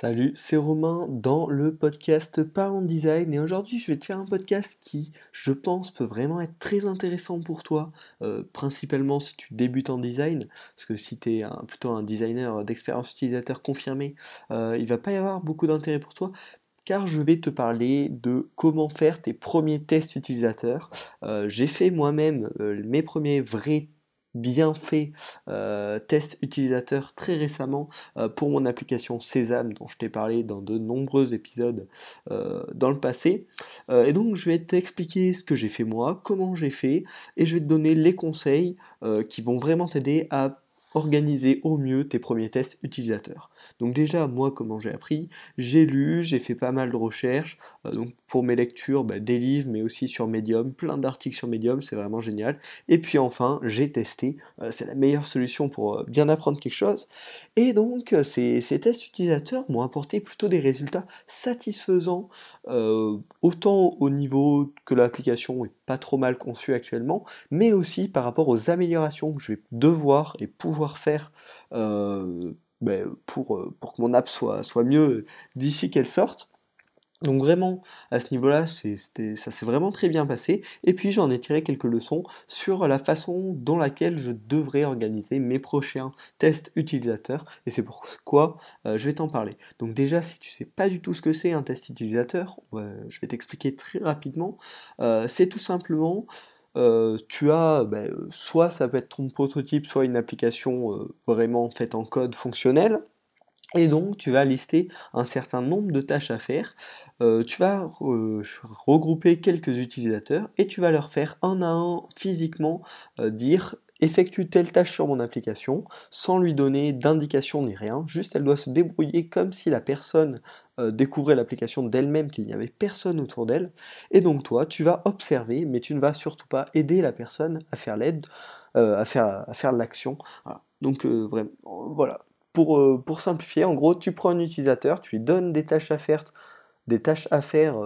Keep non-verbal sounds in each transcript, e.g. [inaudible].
Salut, c'est Romain dans le podcast Parlons Design et aujourd'hui je vais te faire un podcast qui, je pense, peut vraiment être très intéressant pour toi, euh, principalement si tu débutes en design, parce que si tu es plutôt un designer d'expérience utilisateur confirmé, euh, il va pas y avoir beaucoup d'intérêt pour toi, car je vais te parler de comment faire tes premiers tests utilisateurs. Euh, j'ai fait moi-même mes premiers vrais bien fait euh, test utilisateur très récemment euh, pour mon application Sésame dont je t'ai parlé dans de nombreux épisodes euh, dans le passé. et donc je vais t'expliquer ce que j'ai fait moi, comment j'ai fait, et je vais te donner les conseils qui vont vraiment t'aider à organiser au mieux tes premiers tests utilisateurs. Donc déjà, moi, comment j'ai appris? J'ai lu, j'ai fait pas mal de recherches, euh, donc pour mes lectures, bah, des livres, mais aussi sur Medium, plein d'articles sur Medium, c'est vraiment génial. Et puis enfin, j'ai testé, euh, c'est la meilleure solution pour euh, bien apprendre quelque chose. Et donc, ces, ces tests utilisateurs m'ont apporté plutôt des résultats satisfaisants, autant au niveau que l'application est pas trop mal conçue actuellement, mais aussi par rapport aux améliorations que je vais devoir et pouvoir faire euh, ben, pour, euh, pour que mon app soit, soit mieux d'ici qu'elle sorte. Donc vraiment, à ce niveau-là, ça s'est vraiment très bien passé. Et puis j'en ai tiré quelques leçons sur la façon dont laquelle je devrais organiser mes prochains tests utilisateurs. Et c'est pourquoi euh, je vais t'en parler. Donc déjà, si tu sais pas du tout ce que c'est un test utilisateur, je vais t'expliquer très rapidement. c'est tout simplement euh, tu as ben, soit ça peut être ton prototype, soit une application euh, vraiment faite en code fonctionnel. Et donc tu vas lister un certain nombre de tâches à faire. Euh, tu vas regrouper quelques utilisateurs et tu vas leur faire un à un physiquement dire effectue telle tâche sur mon application sans lui donner d'indication ni rien, juste elle doit se débrouiller comme si la personne euh, découvrait l'application d'elle-même, qu'il n'y avait personne autour d'elle, et donc toi tu vas observer, mais tu ne vas surtout pas aider la personne à faire l'aide, euh, à faire, l'action. Donc euh, vraiment, voilà. Pour, simplifier, en gros, tu prends un utilisateur, tu lui donnes des tâches à faire des tâches à faire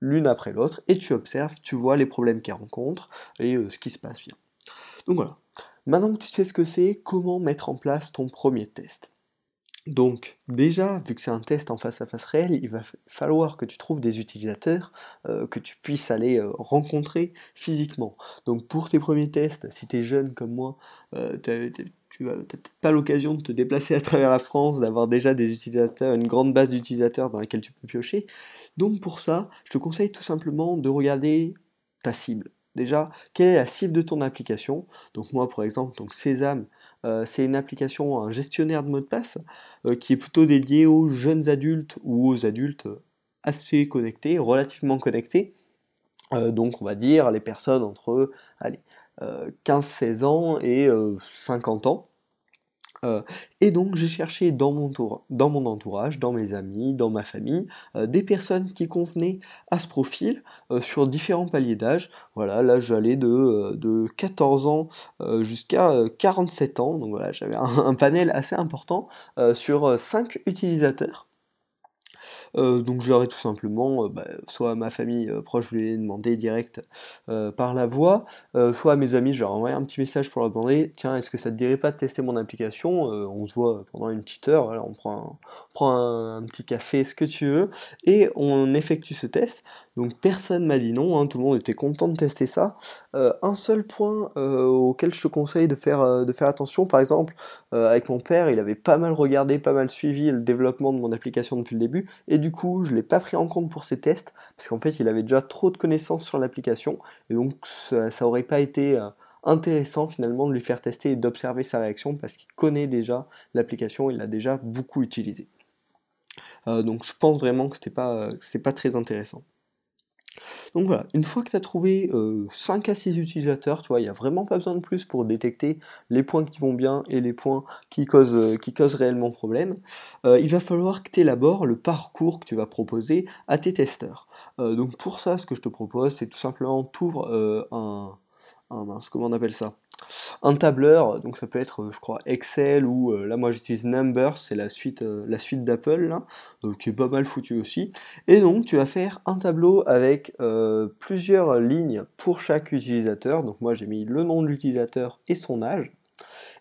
l'une après l'autre et tu observes, tu vois les problèmes qu'il rencontre et ce qui se passe bien. Donc voilà. Maintenant que tu sais ce que c'est, comment mettre en place ton premier test? Donc déjà, vu que c'est un test en face à face réel, il va falloir que tu trouves des utilisateurs euh, que tu puisses aller euh, rencontrer physiquement. Donc pour tes premiers tests, si tu es jeune comme moi, euh, tu n'as peut-être pas l'occasion de te déplacer à travers la France, d'avoir déjà des utilisateurs, une grande base d'utilisateurs dans laquelle tu peux piocher. Donc pour ça, je te conseille tout simplement de regarder ta cible. Déjà, quelle est la cible de ton application? Donc moi, par exemple, donc Sésame, euh, c'est une application, un gestionnaire de mots de passe, euh, qui est plutôt dédié aux jeunes adultes ou aux adultes assez connectés, relativement connectés. Euh, donc on va dire les personnes entre 15-16 ans et 50 ans. Euh, et donc j'ai cherché dans mon, entourage, dans mes amis, dans ma famille, euh, des personnes qui convenaient à ce profil euh, sur différents paliers d'âge. Voilà, là j'allais de, de 14 ans jusqu'à 47 ans, donc voilà, j'avais un, un, panel assez important sur 5 utilisateurs. Euh, donc je leur ai tout simplement, euh, bah, soit à ma famille euh, proche, je lui ai demandé direct par la voix, soit à mes amis, je leur ai envoyé un petit message pour leur demander, tiens, est-ce que ça te dirait pas de tester mon application? On se voit pendant une petite heure, on prend, un, petit café, ce que tu veux, et on effectue ce test. Donc personne m'a dit non, hein, tout le monde était content de tester ça. un seul point auquel je te conseille de faire, faire attention, par exemple, avec mon père, il avait pas mal regardé, pas mal suivi le développement de mon application depuis le début, et du coup, je ne l'ai pas pris en compte pour ces tests, parce qu'en fait, il avait déjà trop de connaissances sur l'application, et donc ça, n'aurait pas été euh, intéressant finalement de lui faire tester et d'observer sa réaction, parce qu'il connaît déjà l'application, il l'a déjà beaucoup utilisé. Euh, donc je pense vraiment que ce pas, euh, pas très intéressant. Donc voilà, une fois que tu as trouvé 5 euh, à 6 utilisateurs, tu vois, il n'y a vraiment pas besoin de plus pour détecter les points qui vont bien et les points qui causent, euh, réellement problème. Euh, il va falloir que tu élabores le parcours que tu vas proposer à tes testeurs. donc pour ça, ce que je te propose, c'est tout simplement t'ouvres un, un, comment on appelle ça? Un tableur, donc ça peut être, je crois, Excel ou euh, là moi j'utilise Numbers, c'est la suite, euh, la suite d'Apple, qui est pas mal foutu aussi. Et donc tu vas faire un tableau avec euh, plusieurs lignes pour chaque utilisateur. Donc moi j'ai mis le nom de l'utilisateur et son âge.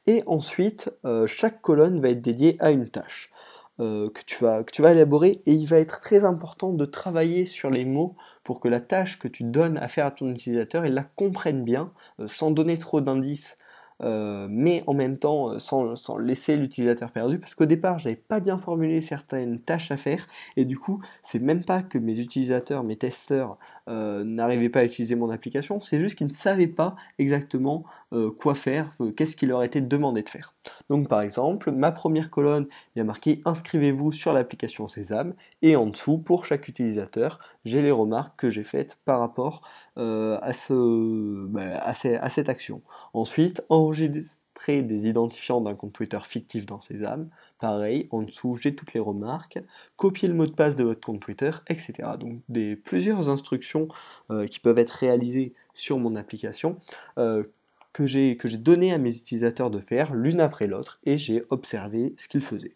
Et ensuite, chaque colonne va être dédiée à une tâche. Euh, que, tu vas, que élaborer et il va être très important de travailler sur les mots pour que la tâche que tu donnes à faire à ton utilisateur, il la comprenne bien, euh, sans donner trop d'indices euh, mais en même temps euh, sans, laisser l'utilisateur perdu, parce qu'au départ j'avais pas bien formulé certaines tâches à faire, et du coup c'est même pas que mes utilisateurs, mes testeurs n'arrivaient pas à utiliser mon application, c'est juste qu'ils ne savaient pas exactement quoi faire, qu'est-ce qui leur était demandé de faire. Donc par exemple, ma première colonne, il y a marqué inscrivez-vous sur l'application Sésame, et en dessous, pour chaque utilisateur, j'ai les remarques que j'ai faites par rapport à, ce, bah, à, cette action. Ensuite, en enregistrer des identifiants d'un compte Twitter fictif dans Sésame. Pareil, en dessous, j'ai toutes les remarques. Copier le mot de passe de votre compte Twitter, etc. Donc des, plusieurs instructions euh, qui peuvent être réalisées sur mon application euh, que j'ai donné à mes utilisateurs de faire l'une après l'autre et j'ai observé ce qu'ils faisaient.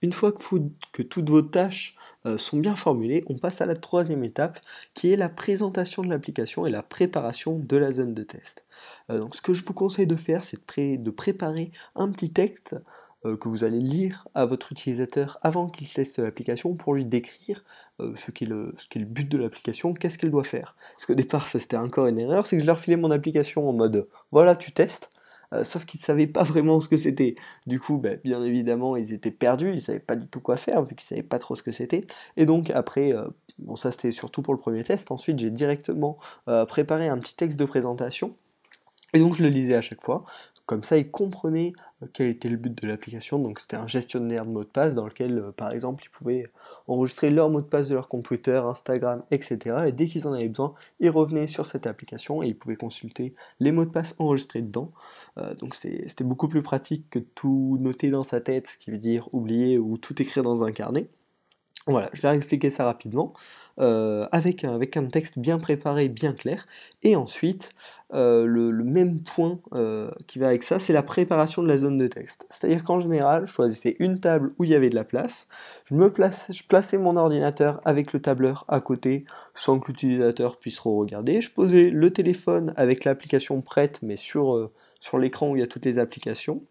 Une fois que, toutes vos tâches euh, sont bien formulées, on passe à la troisième étape qui est la présentation de l'application et la préparation de la zone de test. Euh, donc ce que je vous conseille de faire, c'est de, préparer un petit texte que vous allez lire à votre utilisateur avant qu'il teste l'application pour lui décrire ce qu'est le, le, but de l'application, qu'est-ce qu'il doit faire. Parce qu'au départ, ça c'était encore une erreur, c'est que je leur filais mon application en mode voilà, tu testes. Euh, sauf qu'ils ne savaient pas vraiment ce que c'était. Du coup, bah, bien évidemment, ils étaient perdus, ils ne savaient pas du tout quoi faire, vu qu'ils ne savaient pas trop ce que c'était. Et donc après, euh, bon ça c'était surtout pour le premier test, ensuite j'ai directement euh, préparé un petit texte de présentation, et donc je le lisais à chaque fois. Comme ça, ils comprenaient euh, quel était le but de l'application. Donc c'était un gestionnaire de mots de passe dans lequel, euh, par exemple, ils pouvaient enregistrer leur mot de passe de leur compte Twitter, Instagram, etc. Et dès qu'ils en avaient besoin, ils revenaient sur cette application et ils pouvaient consulter les mots de passe enregistrés dedans. Euh, donc c'était beaucoup plus pratique que tout noter dans sa tête, ce qui veut dire oublier ou tout écrire dans un carnet. Voilà, je leur ai expliqué ça rapidement, euh, avec, un, texte bien préparé, bien clair. Et ensuite, euh, le, même point euh, qui va avec ça, c'est la préparation de la zone de texte. C'est-à-dire qu'en général, je choisissais une table où il y avait de la place, je, me plaçais mon ordinateur avec le tableur à côté, sans que l'utilisateur puisse re-regarder. Je posais le téléphone avec l'application prête, mais sur, sur l'écran où il y a toutes les applications.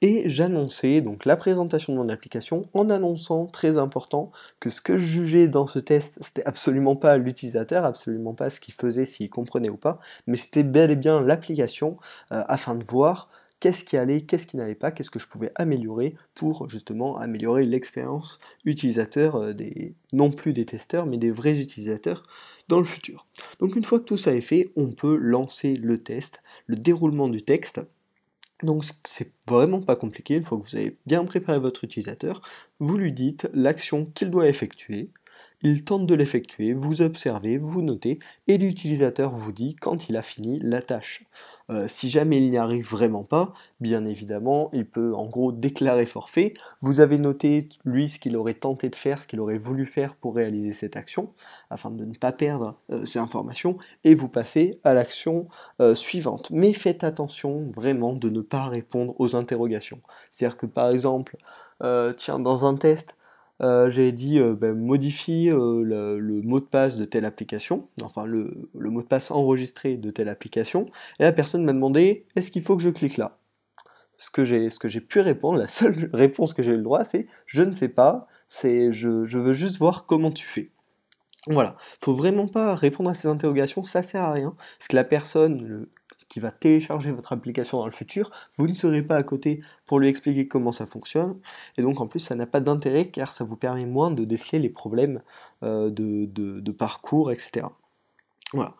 Et j'annonçais donc la présentation de mon application en annonçant, très important, que ce que je jugeais dans ce test, c'était absolument pas l'utilisateur, absolument pas ce qu'il faisait, s'il comprenait ou pas, mais c'était bel et bien l'application euh, afin de voir qu'est-ce qui allait, qu'est-ce qui n'allait pas, qu'est-ce que je pouvais améliorer pour justement améliorer l'expérience utilisateur euh, non plus des testeurs mais des vrais utilisateurs dans le futur. Donc une fois que tout ça est fait, on peut lancer le test, le déroulement du texte donc c'est vraiment pas compliqué, une fois que vous avez bien préparé votre utilisateur, vous lui dites l'action qu'il doit effectuer, il tente de l'effectuer, vous observez, vous notez, et l'utilisateur vous dit quand il a fini la tâche. Euh, si jamais il n'y arrive vraiment pas, bien évidemment, il peut en gros déclarer forfait. Vous avez noté, lui, ce qu'il aurait tenté de faire, ce qu'il aurait voulu faire pour réaliser cette action, afin de ne pas perdre euh, ces informations, et vous passez à l'action euh, suivante. Mais faites attention vraiment de ne pas répondre aux interrogations. C'est-à-dire que par exemple, tiens, dans un test, euh, j'ai dit euh, ben, modifie euh, le, mot de passe de telle application, enfin le, mot de passe enregistré de telle application, et la personne m'a demandé est-ce qu'il faut que je clique là? Ce que j'ai pu répondre, la seule [laughs] réponse que j'ai eu le droit, c'est je ne sais pas, c'est je, je veux juste voir comment tu fais. Voilà, faut vraiment pas répondre à ces interrogations, ça sert à rien, parce que la personne, qui va télécharger votre application dans le futur, vous ne serez pas à côté pour lui expliquer comment ça fonctionne, et donc en plus ça n'a pas d'intérêt car ça vous permet moins de déceler les problèmes euh, de, de, parcours, etc. Voilà.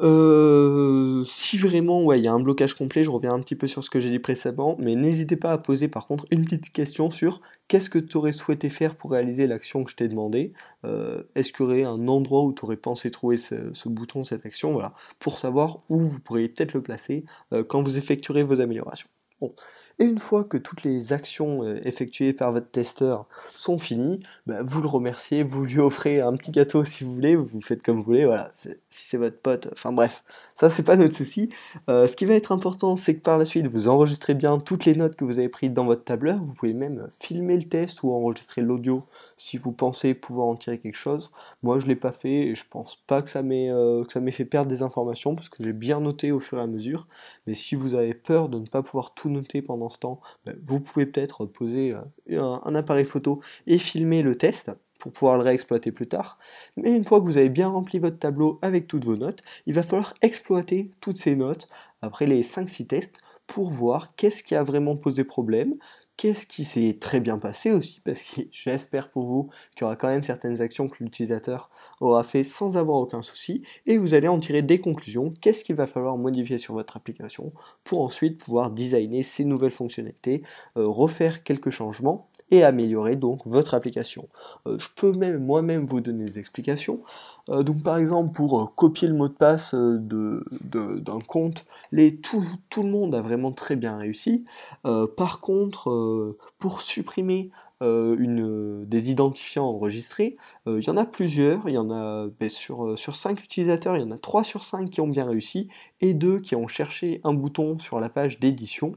Euh, si vraiment ouais, il y a un blocage complet, je reviens un petit peu sur ce que j'ai dit précédemment, mais n'hésitez pas à poser par contre une petite question sur qu'est-ce que tu aurais souhaité faire pour réaliser l'action que je t'ai demandé. Euh, est-ce qu'il y aurait un endroit où tu aurais pensé trouver ce, bouton, cette action, voilà, pour savoir où vous pourriez peut-être le placer euh, quand vous effectuerez vos améliorations. Bon. Et une fois que toutes les actions euh, effectuées par votre testeur sont finies, bah, vous le remerciez, vous lui offrez un petit gâteau si vous voulez, vous faites comme vous voulez, voilà, si c'est votre pote, enfin bref, ça c'est pas notre souci. Euh, ce qui va être important, c'est que par la suite, vous enregistrez bien toutes les notes que vous avez prises dans votre tableur, vous pouvez même filmer le test ou enregistrer l'audio si vous pensez pouvoir en tirer quelque chose. Moi je l'ai pas fait et je pense pas que ça m'ait euh, fait perdre des informations parce que j'ai bien noté au fur et à mesure, mais si vous avez peur de ne pas pouvoir tout noter pendant l'instant, ben, vous pouvez peut-être poser un, appareil photo et filmer le test pour pouvoir le réexploiter plus tard. Mais une fois que vous avez bien rempli votre tableau avec toutes vos notes, il va falloir exploiter toutes ces notes après les 5-6 tests pour voir qu'est-ce qui a vraiment posé problème, qu'est-ce qui s'est très bien passé aussi, parce que [laughs] j'espère pour vous qu'il y aura quand même certaines actions que l'utilisateur aura fait sans avoir aucun souci, et vous allez en tirer des conclusions, qu'est-ce qu'il va falloir modifier sur votre application pour ensuite pouvoir designer ces nouvelles fonctionnalités, euh, refaire quelques changements et améliorer donc votre application. Euh, je peux même moi-même vous donner des explications. Euh, donc par exemple pour euh, copier le mot de passe d'un compte, les, tout, tout, le monde a vraiment très bien réussi. par contre, pour supprimer une, des identifiants enregistrés. il y en a plusieurs, il y en a ben, sur, sur 5 utilisateurs, il y en a 3 sur 5 qui ont bien réussi et 2 qui ont cherché un bouton sur la page d'édition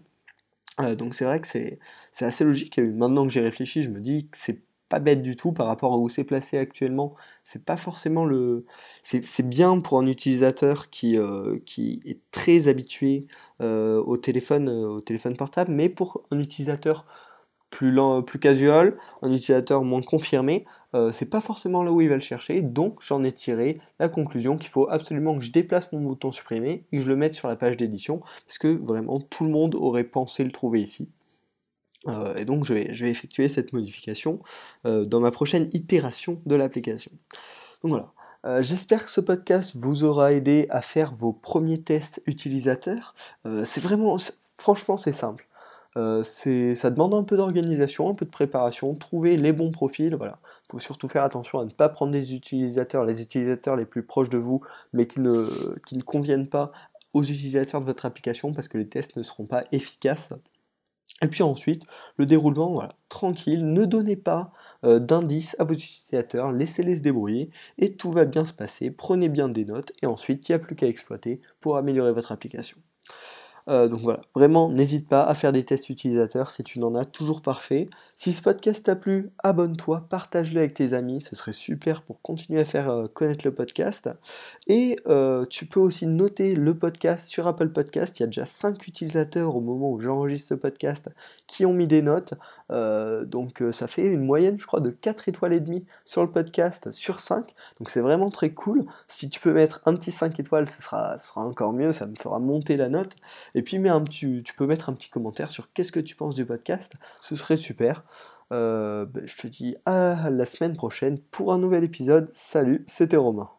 euh, donc c'est vrai que c'est assez logique. Maintenant que j'ai réfléchi, je me dis que c'est pas bête du tout par rapport à où c'est placé actuellement. C'est pas forcément le. C'est bien pour un utilisateur qui, euh, est très habitué euh, au, téléphone, au téléphone portable, mais pour un utilisateur plus, casual, un utilisateur moins confirmé, euh, c'est pas forcément là où il va le chercher, donc j'en ai tiré la conclusion qu'il faut absolument que je déplace mon bouton supprimer et que je le mette sur la page d'édition, parce que vraiment tout le monde aurait pensé le trouver ici. Euh, et donc je vais, je vais, effectuer cette modification euh, dans ma prochaine itération de l'application. Donc voilà. J'espère que ce podcast vous aura aidé à faire vos premiers tests utilisateurs. c'est vraiment, franchement, c'est simple. Euh, ça demande un peu d'organisation, un peu de préparation, trouver les bons profils, voilà. Il faut surtout faire attention à ne pas prendre des utilisateurs, les utilisateurs les plus proches de vous, mais qui ne, qui ne conviennent pas aux utilisateurs de votre application parce que les tests ne seront pas efficaces. Et puis ensuite, le déroulement, voilà, tranquille, ne donnez pas euh, d'indices à vos utilisateurs, laissez-les se débrouiller et tout va bien se passer. Prenez bien des notes et ensuite, il n'y a plus qu'à exploiter pour améliorer votre application. Euh, donc voilà, vraiment, n'hésite pas à faire des tests utilisateurs si tu n'en as toujours pas fait. Si ce podcast t'a plu, abonne-toi, partage-le avec tes amis, ce serait super pour continuer à faire euh, connaître le podcast. Et euh, tu peux aussi noter le podcast sur Apple Podcast. Il y a déjà 5 utilisateurs au moment où j'enregistre ce podcast qui ont mis des notes. donc ça fait une moyenne, je crois, de 4 étoiles et demie sur le podcast sur 5. Donc c'est vraiment très cool. Si tu peux mettre un petit 5 étoiles, ce sera encore mieux, ça me fera monter la note. Et puis un, tu, tu, peux mettre un petit commentaire sur qu'est-ce que tu penses du podcast. Ce serait super. Euh, ben, je te dis à la semaine prochaine pour un nouvel épisode. Salut, c'était Romain.